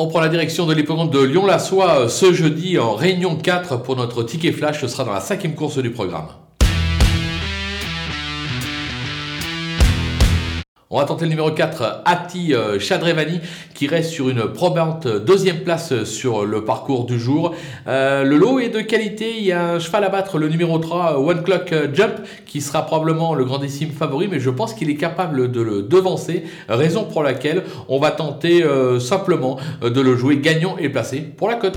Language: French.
On prend la direction de l'hippodrome de Lyon-la-Soie euh, ce jeudi en réunion 4 pour notre ticket flash. Ce sera dans la cinquième course du programme. On va tenter le numéro 4, Ati euh, Chadrevani, qui reste sur une probante deuxième place sur le parcours du jour. Euh, le lot est de qualité. Il y a un cheval à battre, le numéro 3, One Clock Jump, qui sera probablement le grandissime favori, mais je pense qu'il est capable de le devancer. Raison pour laquelle on va tenter euh, simplement de le jouer gagnant et placé pour la cote.